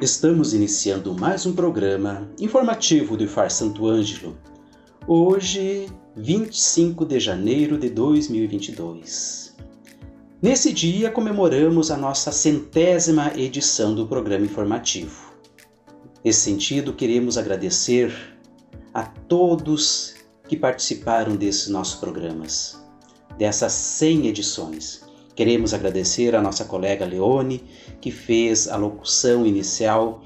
Estamos iniciando mais um programa informativo do IFAR Santo Ângelo. Hoje, 25 de janeiro de 2022. Nesse dia comemoramos a nossa centésima edição do programa informativo. Nesse sentido, queremos agradecer a todos que participaram desses nossos programas, dessas 100 edições. Queremos agradecer a nossa colega Leone, que fez a locução inicial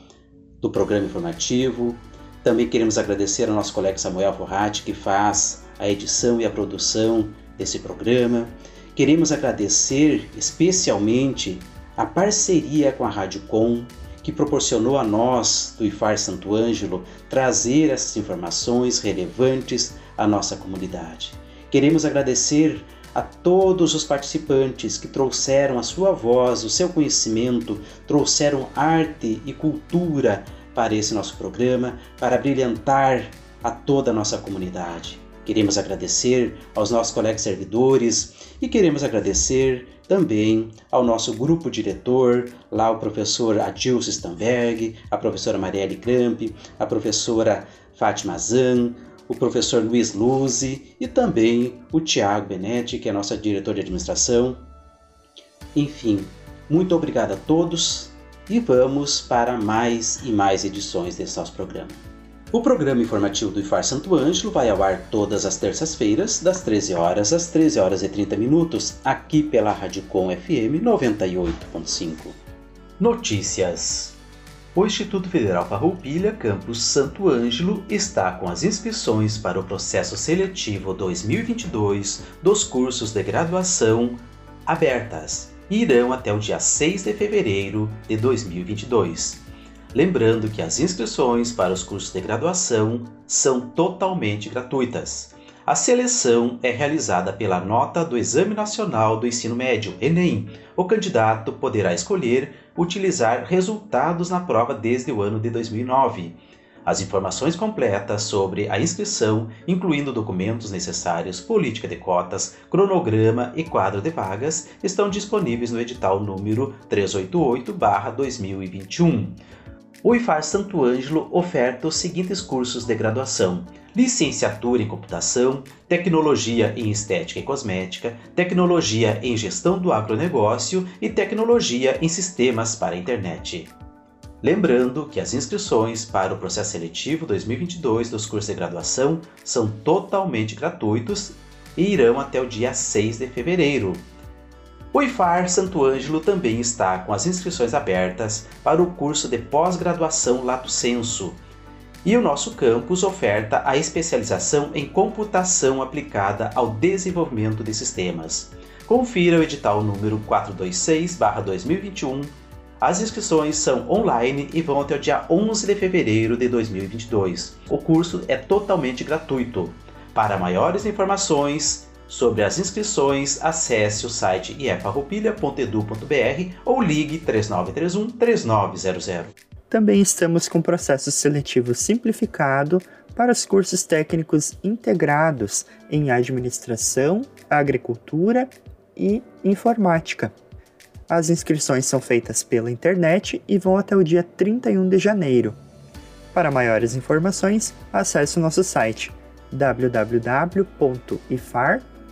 do programa informativo. Também queremos agradecer ao nosso colega Samuel Forratti, que faz a edição e a produção desse programa. Queremos agradecer especialmente a parceria com a Rádio Com, que proporcionou a nós, do IFAR Santo Ângelo, trazer essas informações relevantes à nossa comunidade. Queremos agradecer a todos os participantes que trouxeram a sua voz, o seu conhecimento, trouxeram arte e cultura para esse nosso programa, para brilhantar a toda a nossa comunidade. Queremos agradecer aos nossos colegas servidores e queremos agradecer também ao nosso grupo diretor, lá o professor Adilson Stamberg, a professora Marielle Kramp, a professora Fátima Zan, o professor Luiz Luzi e também o Tiago Benetti, que é nossa diretor de administração. Enfim, muito obrigado a todos e vamos para mais e mais edições desse nosso programa. O programa informativo do IFAR Santo Ângelo vai ao ar todas as terças-feiras, das 13 horas às 13 horas e 30 minutos, aqui pela Rádio Com FM 98.5. Notícias o Instituto Federal Farroupilha, campus Santo Ângelo, está com as inscrições para o processo seletivo 2022 dos cursos de graduação abertas e irão até o dia 6 de fevereiro de 2022. Lembrando que as inscrições para os cursos de graduação são totalmente gratuitas. A seleção é realizada pela nota do Exame Nacional do Ensino Médio, Enem. O candidato poderá escolher utilizar resultados na prova desde o ano de 2009. As informações completas sobre a inscrição, incluindo documentos necessários, política de cotas, cronograma e quadro de vagas, estão disponíveis no edital número 388/2021. O IFAR Santo Ângelo oferta os seguintes cursos de graduação: licenciatura em computação, tecnologia em estética e cosmética, tecnologia em gestão do agronegócio e tecnologia em sistemas para a internet. Lembrando que as inscrições para o processo seletivo 2022 dos cursos de graduação são totalmente gratuitos e irão até o dia 6 de fevereiro. O IFAR Santo Ângelo também está com as inscrições abertas para o curso de pós-graduação Lato Senso, e o nosso campus oferta a especialização em computação aplicada ao desenvolvimento de sistemas. Confira o edital número 426/2021. As inscrições são online e vão até o dia 11 de fevereiro de 2022. O curso é totalmente gratuito. Para maiores informações sobre as inscrições, acesse o site iefarroupilha.edu.br ou ligue 3931 3900 também estamos com processo seletivo simplificado para os cursos técnicos integrados em administração, agricultura e informática. As inscrições são feitas pela internet e vão até o dia 31 de janeiro. Para maiores informações, acesse o nosso site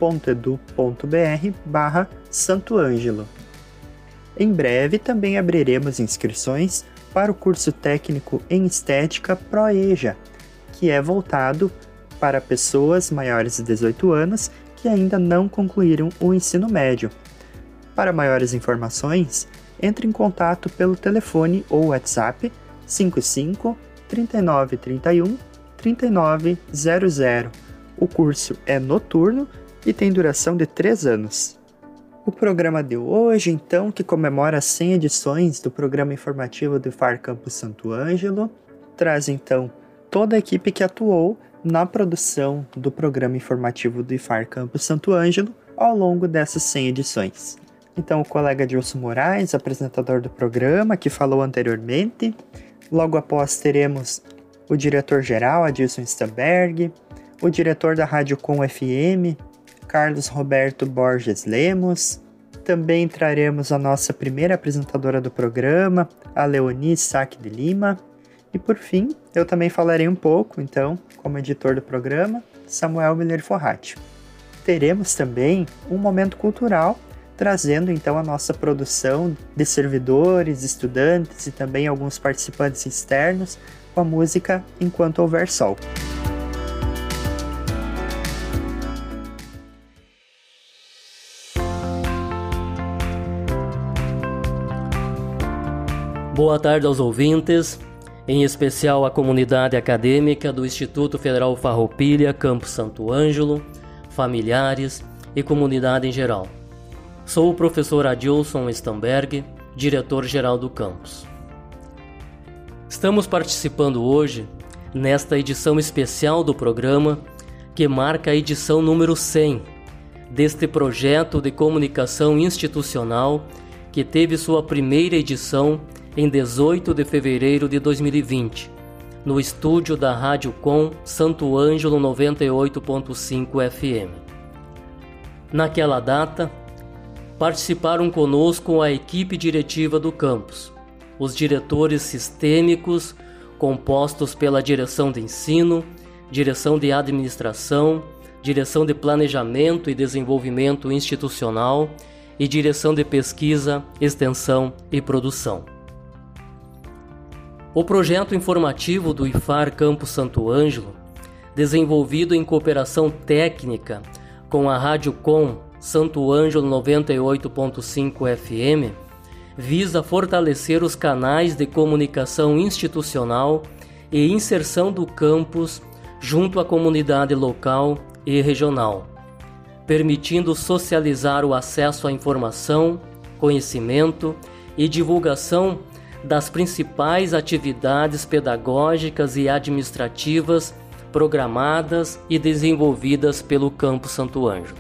www.ifar.edu.br barra Santo Ângelo. Em breve também abriremos inscrições para o curso técnico em estética ProEja, que é voltado para pessoas maiores de 18 anos que ainda não concluíram o ensino médio. Para maiores informações, entre em contato pelo telefone ou WhatsApp 55 3931 3900. O curso é noturno e tem duração de 3 anos. O programa de hoje, então, que comemora 100 edições do programa informativo do IFAR Campus Santo Ângelo, traz então toda a equipe que atuou na produção do programa informativo do IFAR Campus Santo Ângelo ao longo dessas 100 edições. Então, o colega Dilson Moraes, apresentador do programa, que falou anteriormente. Logo após, teremos o diretor-geral, Adilson Stamberg, o diretor da Rádio Com FM, Carlos Roberto Borges Lemos. Também traremos a nossa primeira apresentadora do programa, a Leonie Saque de Lima. E por fim, eu também falarei um pouco, então, como editor do programa, Samuel Miller Forratti. Teremos também um momento cultural, trazendo então a nossa produção de servidores, estudantes e também alguns participantes externos com a música Enquanto Houver Sol. Boa tarde aos ouvintes, em especial à comunidade acadêmica do Instituto Federal Farroupilha, Campo Santo Ângelo, familiares e comunidade em geral. Sou o professor Adilson Stamberg, diretor-geral do campus. Estamos participando hoje nesta edição especial do programa que marca a edição número 100 deste projeto de comunicação institucional que teve sua primeira edição em 18 de fevereiro de 2020, no estúdio da Rádio Com Santo Ângelo 98.5 FM. Naquela data, participaram conosco a equipe diretiva do campus, os diretores sistêmicos, compostos pela direção de ensino, direção de administração, direção de planejamento e desenvolvimento institucional e direção de pesquisa, extensão e produção. O projeto informativo do IFAR Campo Santo Ângelo, desenvolvido em cooperação técnica com a Rádio Com Santo Ângelo 98.5 FM, visa fortalecer os canais de comunicação institucional e inserção do campus junto à comunidade local e regional, permitindo socializar o acesso à informação, conhecimento e divulgação das principais atividades pedagógicas e administrativas programadas e desenvolvidas pelo Campo Santo Anjo.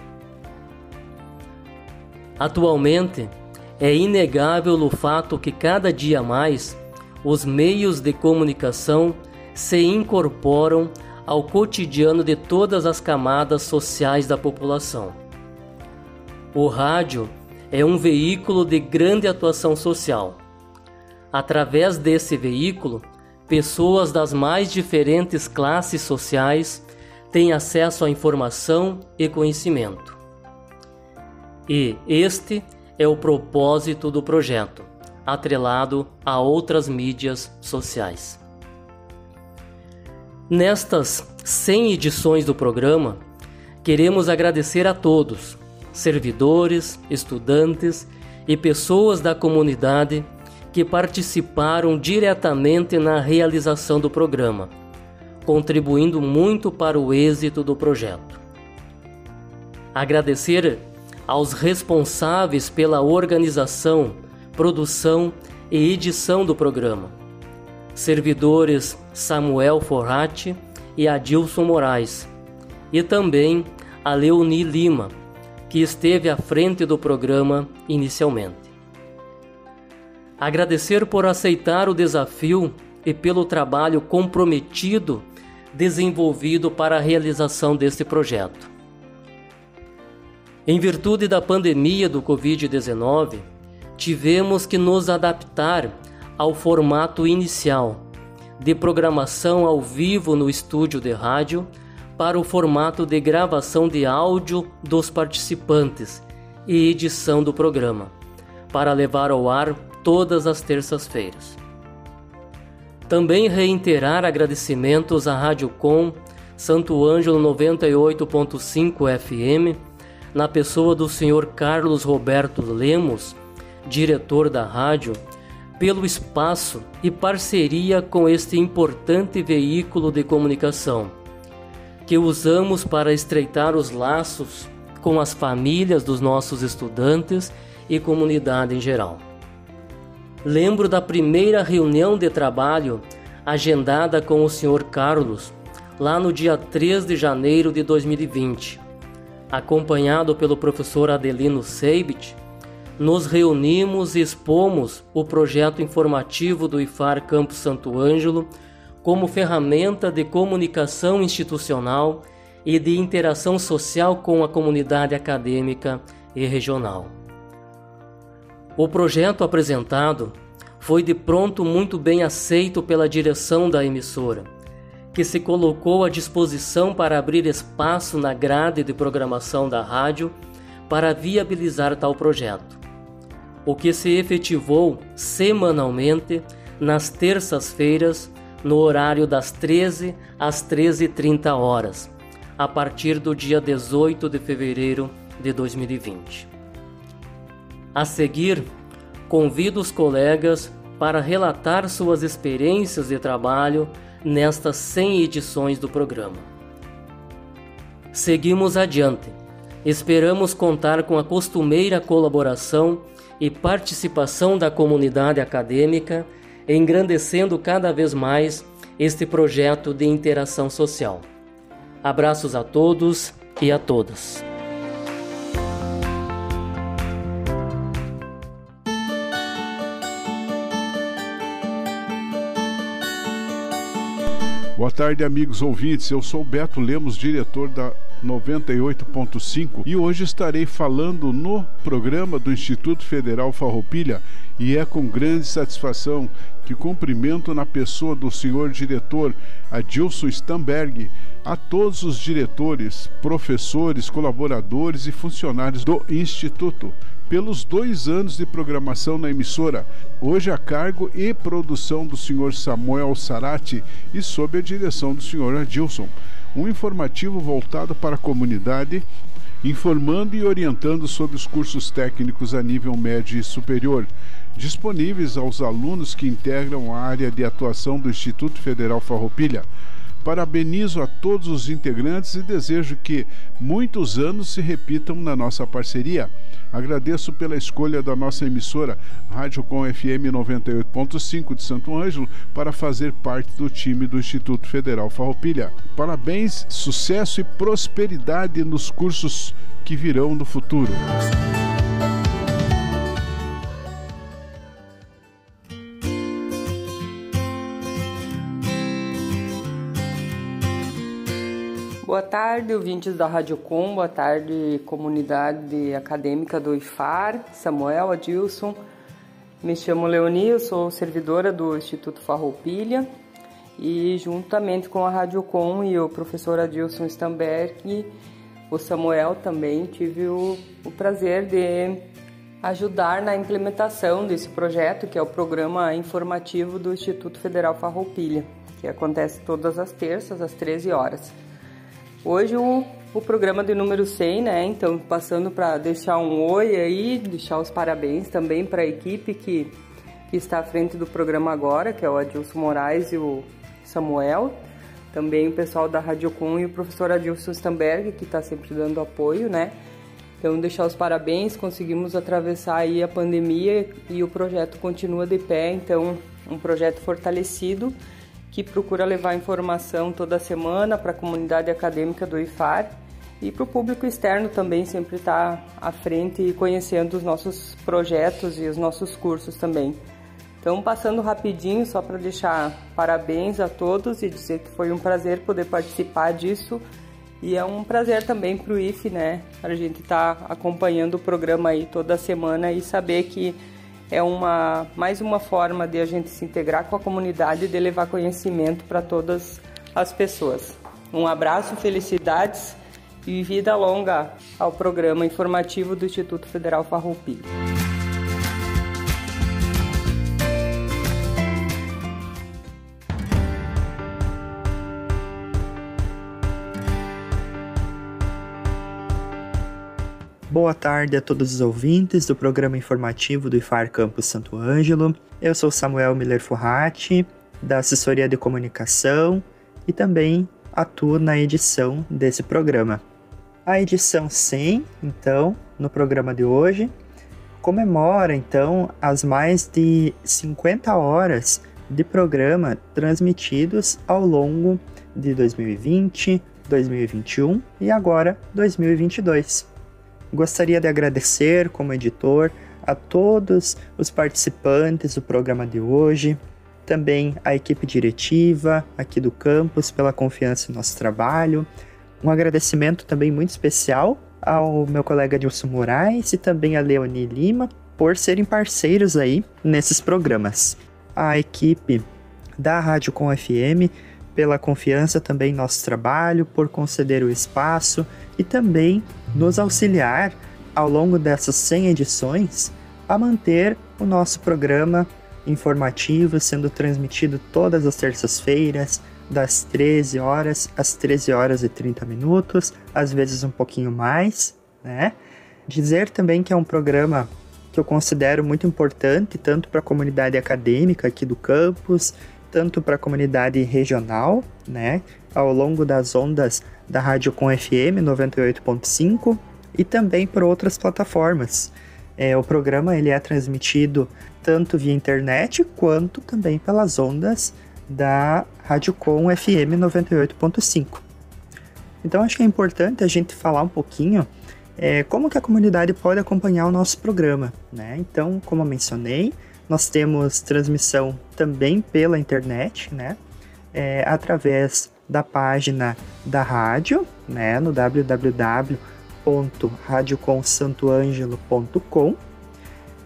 Atualmente, é inegável o fato que cada dia mais os meios de comunicação se incorporam ao cotidiano de todas as camadas sociais da população. O rádio é um veículo de grande atuação social Através desse veículo, pessoas das mais diferentes classes sociais têm acesso à informação e conhecimento. E este é o propósito do projeto, atrelado a outras mídias sociais. Nestas 100 edições do programa, queremos agradecer a todos, servidores, estudantes e pessoas da comunidade que participaram diretamente na realização do programa, contribuindo muito para o êxito do projeto. Agradecer aos responsáveis pela organização, produção e edição do programa, servidores Samuel Forratti e Adilson Moraes, e também a Leoni Lima, que esteve à frente do programa inicialmente. Agradecer por aceitar o desafio e pelo trabalho comprometido desenvolvido para a realização deste projeto. Em virtude da pandemia do Covid-19, tivemos que nos adaptar ao formato inicial de programação ao vivo no estúdio de rádio para o formato de gravação de áudio dos participantes e edição do programa, para levar ao ar todas as terças-feiras. Também reiterar agradecimentos à Rádio Com Santo Ângelo 98.5 FM, na pessoa do Sr. Carlos Roberto Lemos, diretor da rádio, pelo espaço e parceria com este importante veículo de comunicação, que usamos para estreitar os laços com as famílias dos nossos estudantes e comunidade em geral. Lembro da primeira reunião de trabalho agendada com o Sr. Carlos, lá no dia 3 de janeiro de 2020. Acompanhado pelo professor Adelino Seibit, nos reunimos e expomos o projeto informativo do IFAR Campo Santo Ângelo como ferramenta de comunicação institucional e de interação social com a comunidade acadêmica e regional. O projeto apresentado foi de pronto muito bem aceito pela direção da emissora, que se colocou à disposição para abrir espaço na grade de programação da rádio para viabilizar tal projeto, o que se efetivou semanalmente nas terças-feiras no horário das 13 às 13h30 horas, a partir do dia 18 de fevereiro de 2020. A seguir, convido os colegas para relatar suas experiências de trabalho nestas 100 edições do programa. Seguimos adiante. Esperamos contar com a costumeira colaboração e participação da comunidade acadêmica engrandecendo cada vez mais este projeto de interação social. Abraços a todos e a todas. Boa tarde, amigos ouvintes. Eu sou Beto Lemos, diretor da 98.5 e hoje estarei falando no programa do Instituto Federal Farroupilha e é com grande satisfação que cumprimento na pessoa do senhor diretor Adilson Stamberg a todos os diretores, professores, colaboradores e funcionários do Instituto pelos dois anos de programação na emissora, hoje a cargo e produção do senhor Samuel Sarati e sob a direção do senhor Adilson. Um informativo voltado para a comunidade, informando e orientando sobre os cursos técnicos a nível médio e superior disponíveis aos alunos que integram a área de atuação do Instituto Federal Farroupilha. Parabenizo a todos os integrantes e desejo que muitos anos se repitam na nossa parceria. Agradeço pela escolha da nossa emissora Rádio Com FM 98.5 de Santo Ângelo para fazer parte do time do Instituto Federal Farroupilha. Parabéns, sucesso e prosperidade nos cursos que virão no futuro. Boa tarde, ouvintes da Rádio Com, boa tarde, comunidade acadêmica do IFAR, Samuel, Adilson. Me chamo Leoni, eu sou servidora do Instituto Farroupilha e juntamente com a Rádio Com e o professor Adilson Stamberg, o Samuel também, tive o, o prazer de ajudar na implementação desse projeto, que é o programa informativo do Instituto Federal Farroupilha, que acontece todas as terças às 13 horas. Hoje o, o programa de número 100, né? Então, passando para deixar um oi aí, deixar os parabéns também para a equipe que, que está à frente do programa agora, que é o Adilson Moraes e o Samuel. Também o pessoal da Rádio Com e o professor Adilson Stamberg, que está sempre dando apoio, né? Então, deixar os parabéns, conseguimos atravessar aí a pandemia e o projeto continua de pé, então, um projeto fortalecido que procura levar informação toda semana para a comunidade acadêmica do IFAR e para o público externo também sempre estar tá à frente e conhecendo os nossos projetos e os nossos cursos também. Então, passando rapidinho, só para deixar parabéns a todos e dizer que foi um prazer poder participar disso. E é um prazer também para o IFE, né? Para a gente estar tá acompanhando o programa aí toda semana e saber que é uma mais uma forma de a gente se integrar com a comunidade e de levar conhecimento para todas as pessoas. Um abraço, felicidades e vida longa ao programa informativo do Instituto Federal Farroupilha. Boa tarde a todos os ouvintes do programa informativo do IFAR Campus Santo Ângelo. Eu sou Samuel Miller Forrati, da Assessoria de Comunicação e também atuo na edição desse programa. A edição 100, então, no programa de hoje, comemora então as mais de 50 horas de programa transmitidos ao longo de 2020, 2021 e agora 2022. Gostaria de agradecer, como editor, a todos os participantes do programa de hoje, também a equipe diretiva aqui do campus pela confiança no nosso trabalho. Um agradecimento também muito especial ao meu colega Dilson Moraes e também a Leonie Lima por serem parceiros aí nesses programas. A equipe da Rádio Com FM pela confiança também em nosso trabalho, por conceder o espaço e também nos auxiliar ao longo dessas 100 edições a manter o nosso programa informativo sendo transmitido todas as terças-feiras, das 13 horas às 13 horas e 30 minutos, às vezes um pouquinho mais, né? Dizer também que é um programa que eu considero muito importante, tanto para a comunidade acadêmica aqui do campus, tanto para a comunidade regional, né, ao longo das ondas da Rádio Com FM 98.5 e também por outras plataformas. É, o programa ele é transmitido tanto via internet quanto também pelas ondas da Rádio Com FM 98.5. Então acho que é importante a gente falar um pouquinho é, como que a comunidade pode acompanhar o nosso programa, né? Então, como eu mencionei, nós temos transmissão também pela internet, né? É, através da página da rádio, né? No www.radioconsantoangelo.com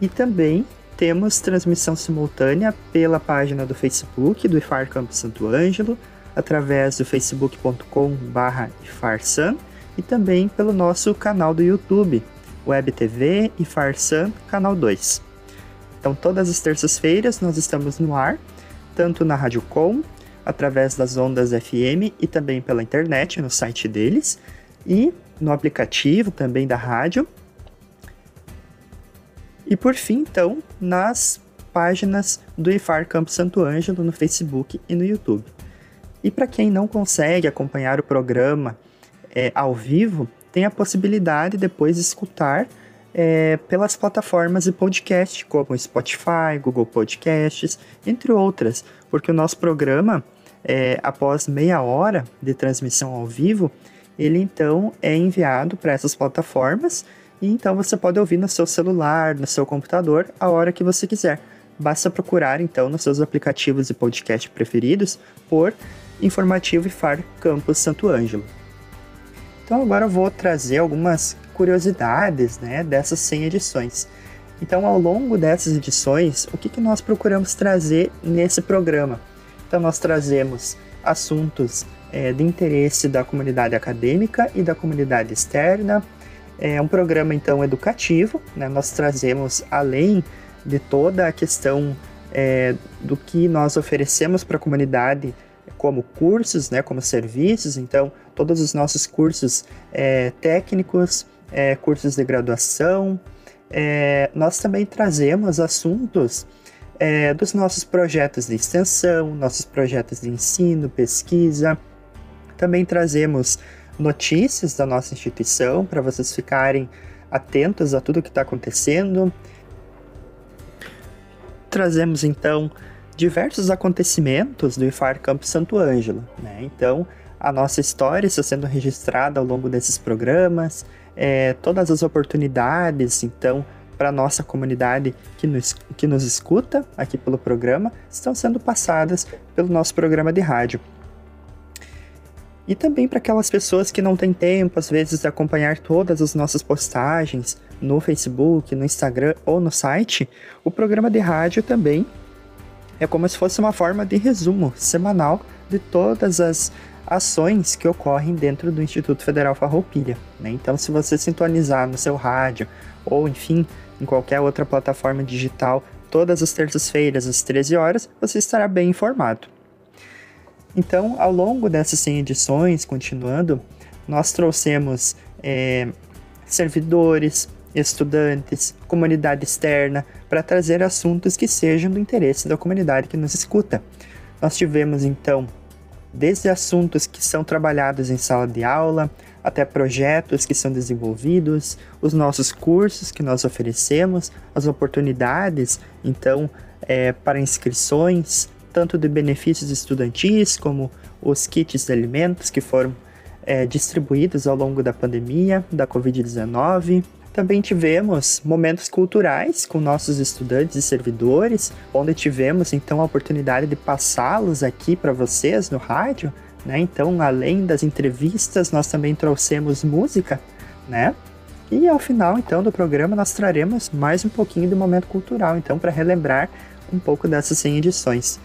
e também temos transmissão simultânea pela página do Facebook do IFAR Campo Santo Ângelo, através do facebook.com.br IFARSAN e também pelo nosso canal do YouTube, Web TV e Farsan Canal 2. Então, todas as terças-feiras nós estamos no ar, tanto na Rádio Com, através das ondas FM e também pela internet no site deles, e no aplicativo também da rádio. E por fim, então, nas páginas do IFAR Campo Santo Ângelo no Facebook e no YouTube. E para quem não consegue acompanhar o programa é, ao vivo, tem a possibilidade depois de escutar é, pelas plataformas de podcast, como Spotify, Google Podcasts, entre outras, porque o nosso programa, é, após meia hora de transmissão ao vivo, ele então é enviado para essas plataformas e então você pode ouvir no seu celular, no seu computador, a hora que você quiser. Basta procurar então nos seus aplicativos de podcast preferidos por Informativo IFAR Campus Santo Ângelo. Então agora eu vou trazer algumas curiosidades né, dessas 100 edições. Então, ao longo dessas edições, o que, que nós procuramos trazer nesse programa? Então, nós trazemos assuntos é, de interesse da comunidade acadêmica e da comunidade externa. É um programa, então, educativo. Né? Nós trazemos, além de toda a questão é, do que nós oferecemos para a comunidade como cursos, né, como serviços. Então, todos os nossos cursos é, técnicos, é, cursos de graduação. É, nós também trazemos assuntos é, dos nossos projetos de extensão, nossos projetos de ensino, pesquisa. Também trazemos notícias da nossa instituição para vocês ficarem atentos a tudo que está acontecendo. Trazemos então diversos acontecimentos do IFAR Campo Santo Ângelo. Né? Então, a nossa história está sendo registrada ao longo desses programas, é, todas as oportunidades, então, para nossa comunidade que nos, que nos escuta aqui pelo programa, estão sendo passadas pelo nosso programa de rádio. E também para aquelas pessoas que não têm tempo, às vezes, de acompanhar todas as nossas postagens no Facebook, no Instagram ou no site, o programa de rádio também é como se fosse uma forma de resumo semanal de todas as ações que ocorrem dentro do Instituto Federal Farroupilha. Né? Então, se você sintonizar no seu rádio ou, enfim, em qualquer outra plataforma digital, todas as terças-feiras às 13 horas, você estará bem informado. Então, ao longo dessas 100 edições, continuando, nós trouxemos é, servidores, estudantes, comunidade externa, para trazer assuntos que sejam do interesse da comunidade que nos escuta. Nós tivemos então desde assuntos que são trabalhados em sala de aula, até projetos que são desenvolvidos, os nossos cursos que nós oferecemos, as oportunidades, então, é, para inscrições, tanto de benefícios estudantis como os kits de alimentos que foram é, distribuídos ao longo da pandemia da Covid-19. Também tivemos momentos culturais com nossos estudantes e servidores, onde tivemos então a oportunidade de passá-los aqui para vocês no rádio né? Então, além das entrevistas, nós também trouxemos música, né? E ao final, então, do programa, nós traremos mais um pouquinho do momento cultural, então, para relembrar um pouco dessas 100 edições.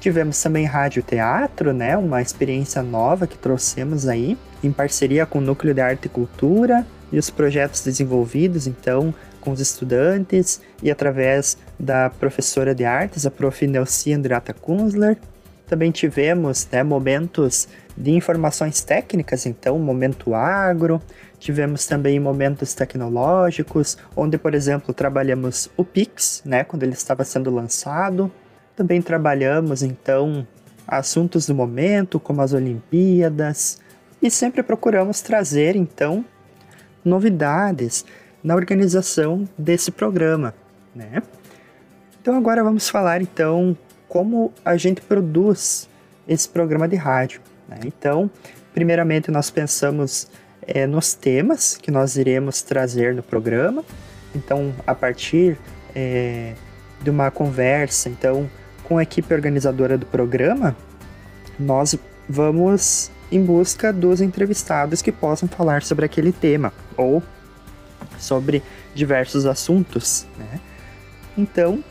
Tivemos também rádio teatro, né? Uma experiência nova que trouxemos aí, em parceria com o Núcleo de Arte e Cultura e os projetos desenvolvidos, então, com os estudantes e através da professora de artes, a prof. Nelci Andrata Kunzler, também tivemos né, momentos de informações técnicas, então, momento agro, tivemos também momentos tecnológicos, onde, por exemplo, trabalhamos o Pix, né, quando ele estava sendo lançado. Também trabalhamos, então, assuntos do momento, como as Olimpíadas, e sempre procuramos trazer, então, novidades na organização desse programa, né? Então agora vamos falar então como a gente produz esse programa de rádio. Né? Então, primeiramente, nós pensamos é, nos temas que nós iremos trazer no programa. Então, a partir é, de uma conversa, então, com a equipe organizadora do programa, nós vamos em busca dos entrevistados que possam falar sobre aquele tema ou sobre diversos assuntos. Né? Então,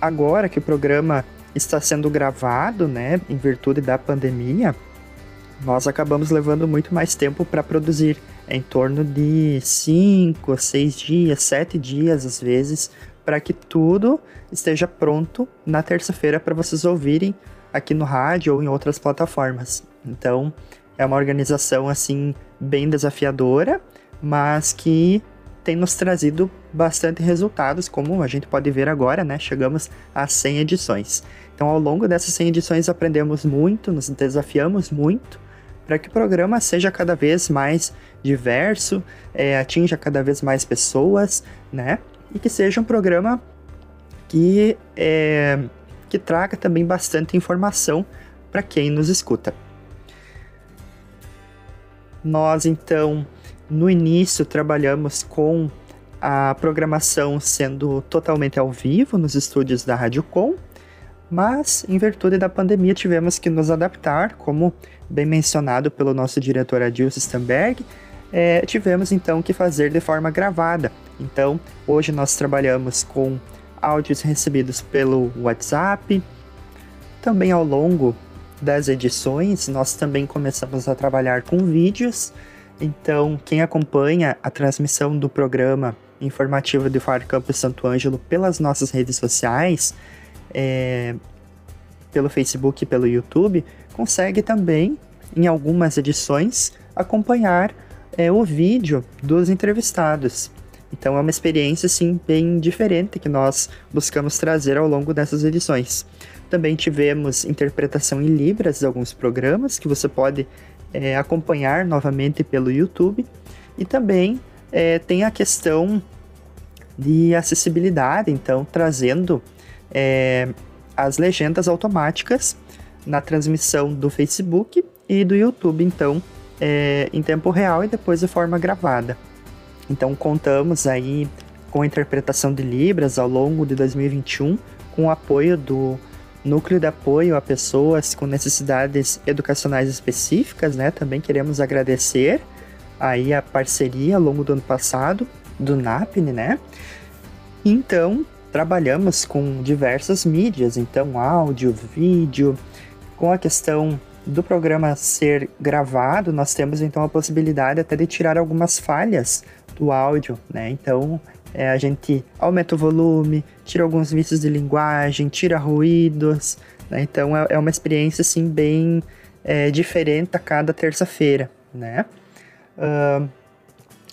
agora que o programa está sendo gravado, né, em virtude da pandemia, nós acabamos levando muito mais tempo para produzir, em torno de 5, 6 dias, 7 dias às vezes, para que tudo esteja pronto na terça-feira para vocês ouvirem aqui no rádio ou em outras plataformas. Então, é uma organização assim bem desafiadora, mas que tem nos trazido bastante resultados, como a gente pode ver agora, né? Chegamos a 100 edições. Então, ao longo dessas 100 edições, aprendemos muito, nos desafiamos muito para que o programa seja cada vez mais diverso, é, atinja cada vez mais pessoas, né? E que seja um programa que, é, que traga também bastante informação para quem nos escuta. Nós, então, no início trabalhamos com a programação sendo totalmente ao vivo nos estúdios da Rádio Com, mas em virtude da pandemia tivemos que nos adaptar, como bem mencionado pelo nosso diretor Adilson Stamberg, é, tivemos então que fazer de forma gravada. Então, hoje nós trabalhamos com áudios recebidos pelo WhatsApp. Também ao longo das edições, nós também começamos a trabalhar com vídeos então, quem acompanha a transmissão do programa informativo do Fire Campus Santo Ângelo pelas nossas redes sociais, é, pelo Facebook e pelo YouTube, consegue também, em algumas edições, acompanhar é, o vídeo dos entrevistados. Então é uma experiência assim bem diferente que nós buscamos trazer ao longo dessas edições. Também tivemos interpretação em libras de alguns programas que você pode é, acompanhar novamente pelo YouTube. E também é, tem a questão de acessibilidade, então trazendo é, as legendas automáticas na transmissão do Facebook e do YouTube, então é, em tempo real e depois de forma gravada. Então contamos aí com a interpretação de Libras ao longo de 2021, com o apoio do Núcleo de Apoio a Pessoas com Necessidades Educacionais Específicas, né? Também queremos agradecer aí a parceria ao longo do ano passado do NAPNE, né? Então, trabalhamos com diversas mídias, então áudio, vídeo, com a questão do programa ser gravado, nós temos então a possibilidade até de tirar algumas falhas do áudio, né? Então, é, a gente aumenta o volume, tira alguns vícios de linguagem, tira ruídos, né? Então é, é, uma experiência assim bem é, diferente a cada terça-feira, né? Uh,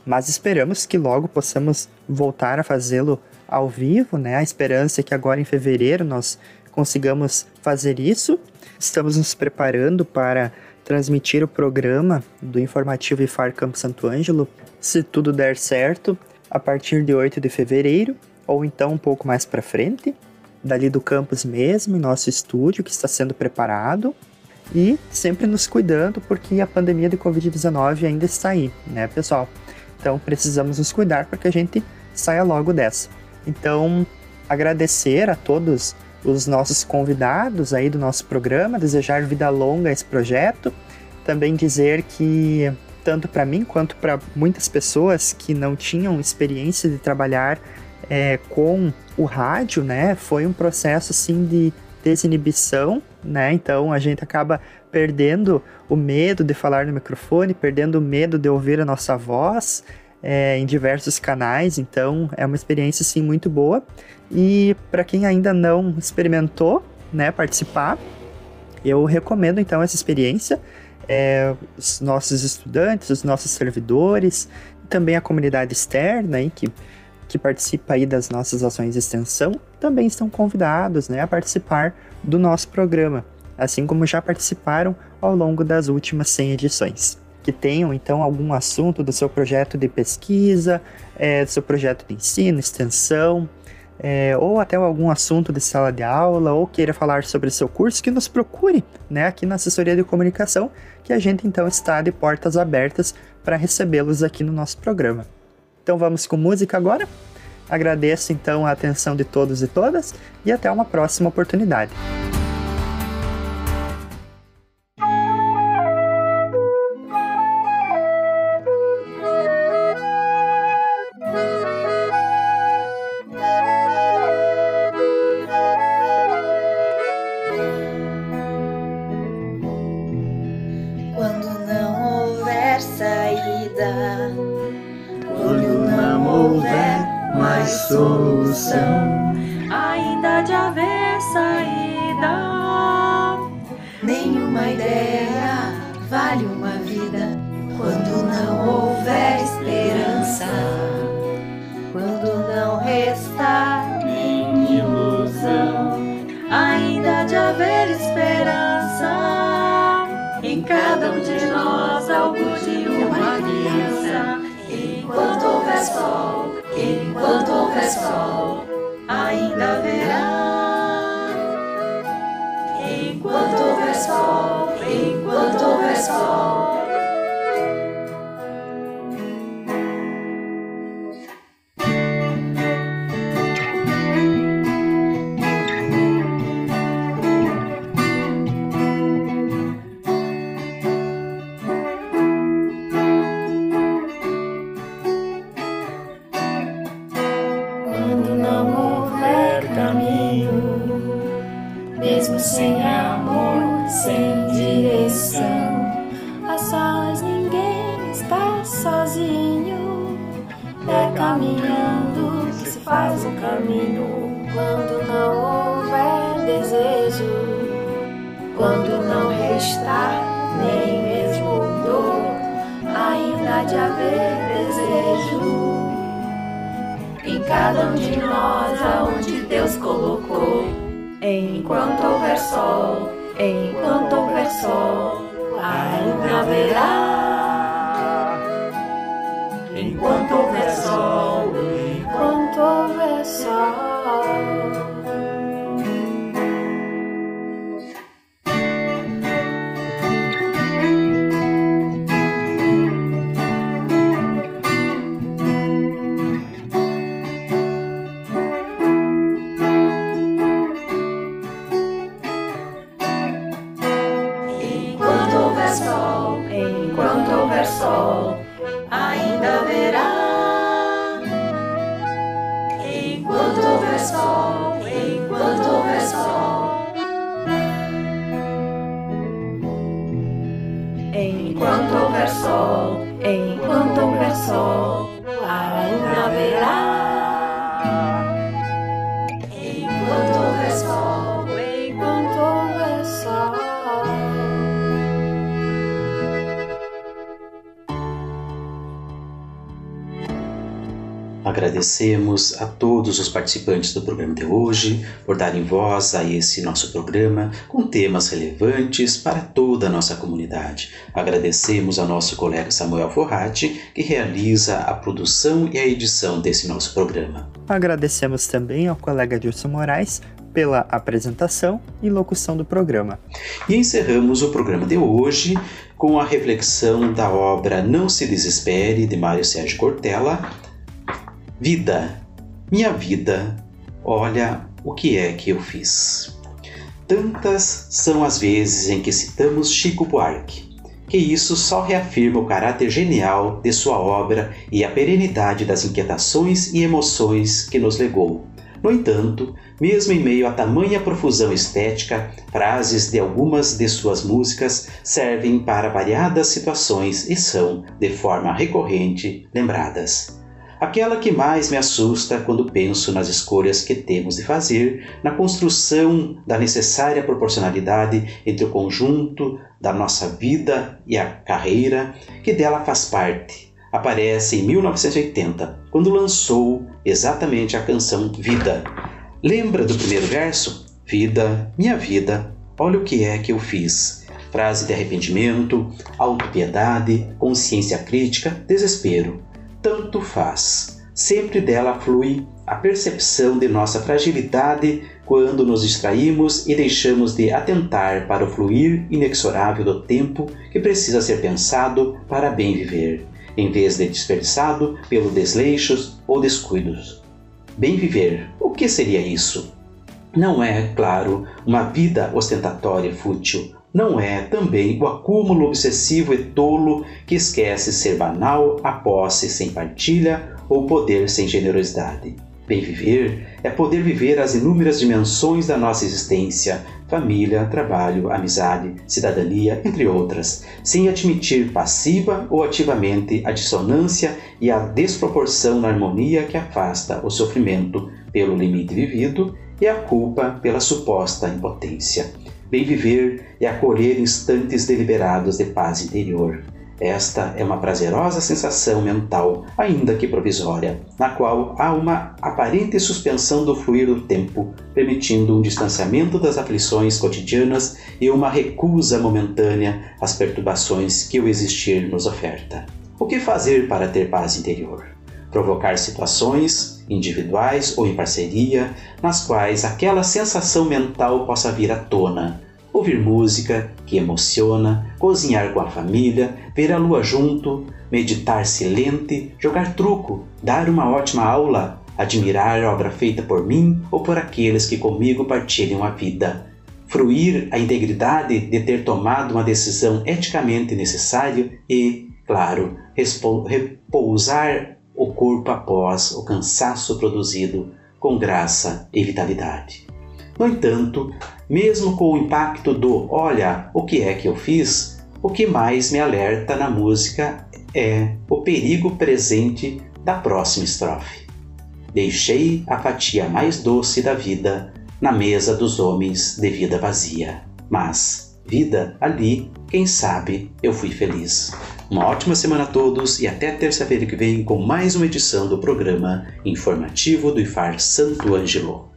mas esperamos que logo possamos voltar a fazê-lo ao vivo, né? A esperança é que agora em fevereiro nós consigamos fazer isso. Estamos nos preparando para transmitir o programa do informativo IFAR Campo Santo Ângelo, se tudo der certo, a partir de 8 de fevereiro, ou então um pouco mais para frente, dali do campus mesmo, em nosso estúdio que está sendo preparado e sempre nos cuidando porque a pandemia de Covid-19 ainda está aí, né, pessoal? Então precisamos nos cuidar para que a gente saia logo dessa. Então, agradecer a todos os nossos convidados aí do nosso programa, desejar vida longa a esse projeto, também dizer que tanto para mim quanto para muitas pessoas que não tinham experiência de trabalhar é, com o rádio, né, foi um processo assim de desinibição, né? Então a gente acaba perdendo o medo de falar no microfone, perdendo o medo de ouvir a nossa voz é, em diversos canais. Então é uma experiência sim muito boa. E para quem ainda não experimentou, né, participar, eu recomendo então essa experiência. É, os nossos estudantes, os nossos servidores, também a comunidade externa aí, que que participa aí das nossas ações de extensão também estão convidados né, a participar do nosso programa, assim como já participaram ao longo das últimas 100 edições. Que tenham então algum assunto do seu projeto de pesquisa, é, do seu projeto de ensino, extensão, é, ou até algum assunto de sala de aula, ou queira falar sobre seu curso, que nos procure né, aqui na assessoria de comunicação, que a gente então está de portas abertas para recebê-los aqui no nosso programa. Então vamos com música agora. Agradeço então a atenção de todos e todas e até uma próxima oportunidade. sol, enquanto houver sol, ainda haverá. cada um de nós aonde Deus colocou. Enquanto houver sol, enquanto houver sol, ainda haverá. Agradecemos a todos os participantes do programa de hoje por darem voz a esse nosso programa com temas relevantes para toda a nossa comunidade. Agradecemos ao nosso colega Samuel Forratti, que realiza a produção e a edição desse nosso programa. Agradecemos também ao colega Dilson Moraes pela apresentação e locução do programa. E encerramos o programa de hoje com a reflexão da obra Não Se Desespere, de Mário Sérgio Cortella Vida, minha vida, olha o que é que eu fiz. Tantas são as vezes em que citamos Chico Buarque, que isso só reafirma o caráter genial de sua obra e a perenidade das inquietações e emoções que nos legou. No entanto, mesmo em meio a tamanha profusão estética, frases de algumas de suas músicas servem para variadas situações e são, de forma recorrente, lembradas aquela que mais me assusta quando penso nas escolhas que temos de fazer na construção da necessária proporcionalidade entre o conjunto da nossa vida e a carreira que dela faz parte. Aparece em 1980, quando lançou exatamente a canção Vida. Lembra do primeiro verso? Vida, minha vida, olha o que é que eu fiz. Frase de arrependimento, autopiedade, consciência crítica, desespero tanto faz. Sempre dela flui a percepção de nossa fragilidade quando nos distraímos e deixamos de atentar para o fluir inexorável do tempo que precisa ser pensado para bem viver, em vez de desperdiçado pelo desleixos ou descuidos. Bem viver, o que seria isso? Não é, claro, uma vida ostentatória fútil, não é também o acúmulo obsessivo e tolo que esquece ser banal a posse sem partilha ou poder sem generosidade. Bem viver é poder viver as inúmeras dimensões da nossa existência, família, trabalho, amizade, cidadania, entre outras, sem admitir passiva ou ativamente a dissonância e a desproporção na harmonia que afasta o sofrimento pelo limite vivido e a culpa pela suposta impotência. Bem viver é acolher instantes deliberados de paz interior. Esta é uma prazerosa sensação mental, ainda que provisória, na qual há uma aparente suspensão do fluir do tempo, permitindo um distanciamento das aflições cotidianas e uma recusa momentânea às perturbações que o existir nos oferta. O que fazer para ter paz interior? Provocar situações, individuais ou em parceria, nas quais aquela sensação mental possa vir à tona. Ouvir música que emociona, cozinhar com a família, ver a lua junto, meditar silente, jogar truco, dar uma ótima aula, admirar a obra feita por mim ou por aqueles que comigo partilham a vida. Fruir a integridade de ter tomado uma decisão eticamente necessária e, claro, repousar o corpo após o cansaço produzido com graça e vitalidade. No entanto, mesmo com o impacto do olha, o que é que eu fiz, o que mais me alerta na música é o perigo presente da próxima estrofe. Deixei a fatia mais doce da vida na mesa dos homens de vida vazia, mas vida ali, quem sabe eu fui feliz. Uma ótima semana a todos e até terça-feira que vem com mais uma edição do programa informativo do IFAR Santo Ângelo.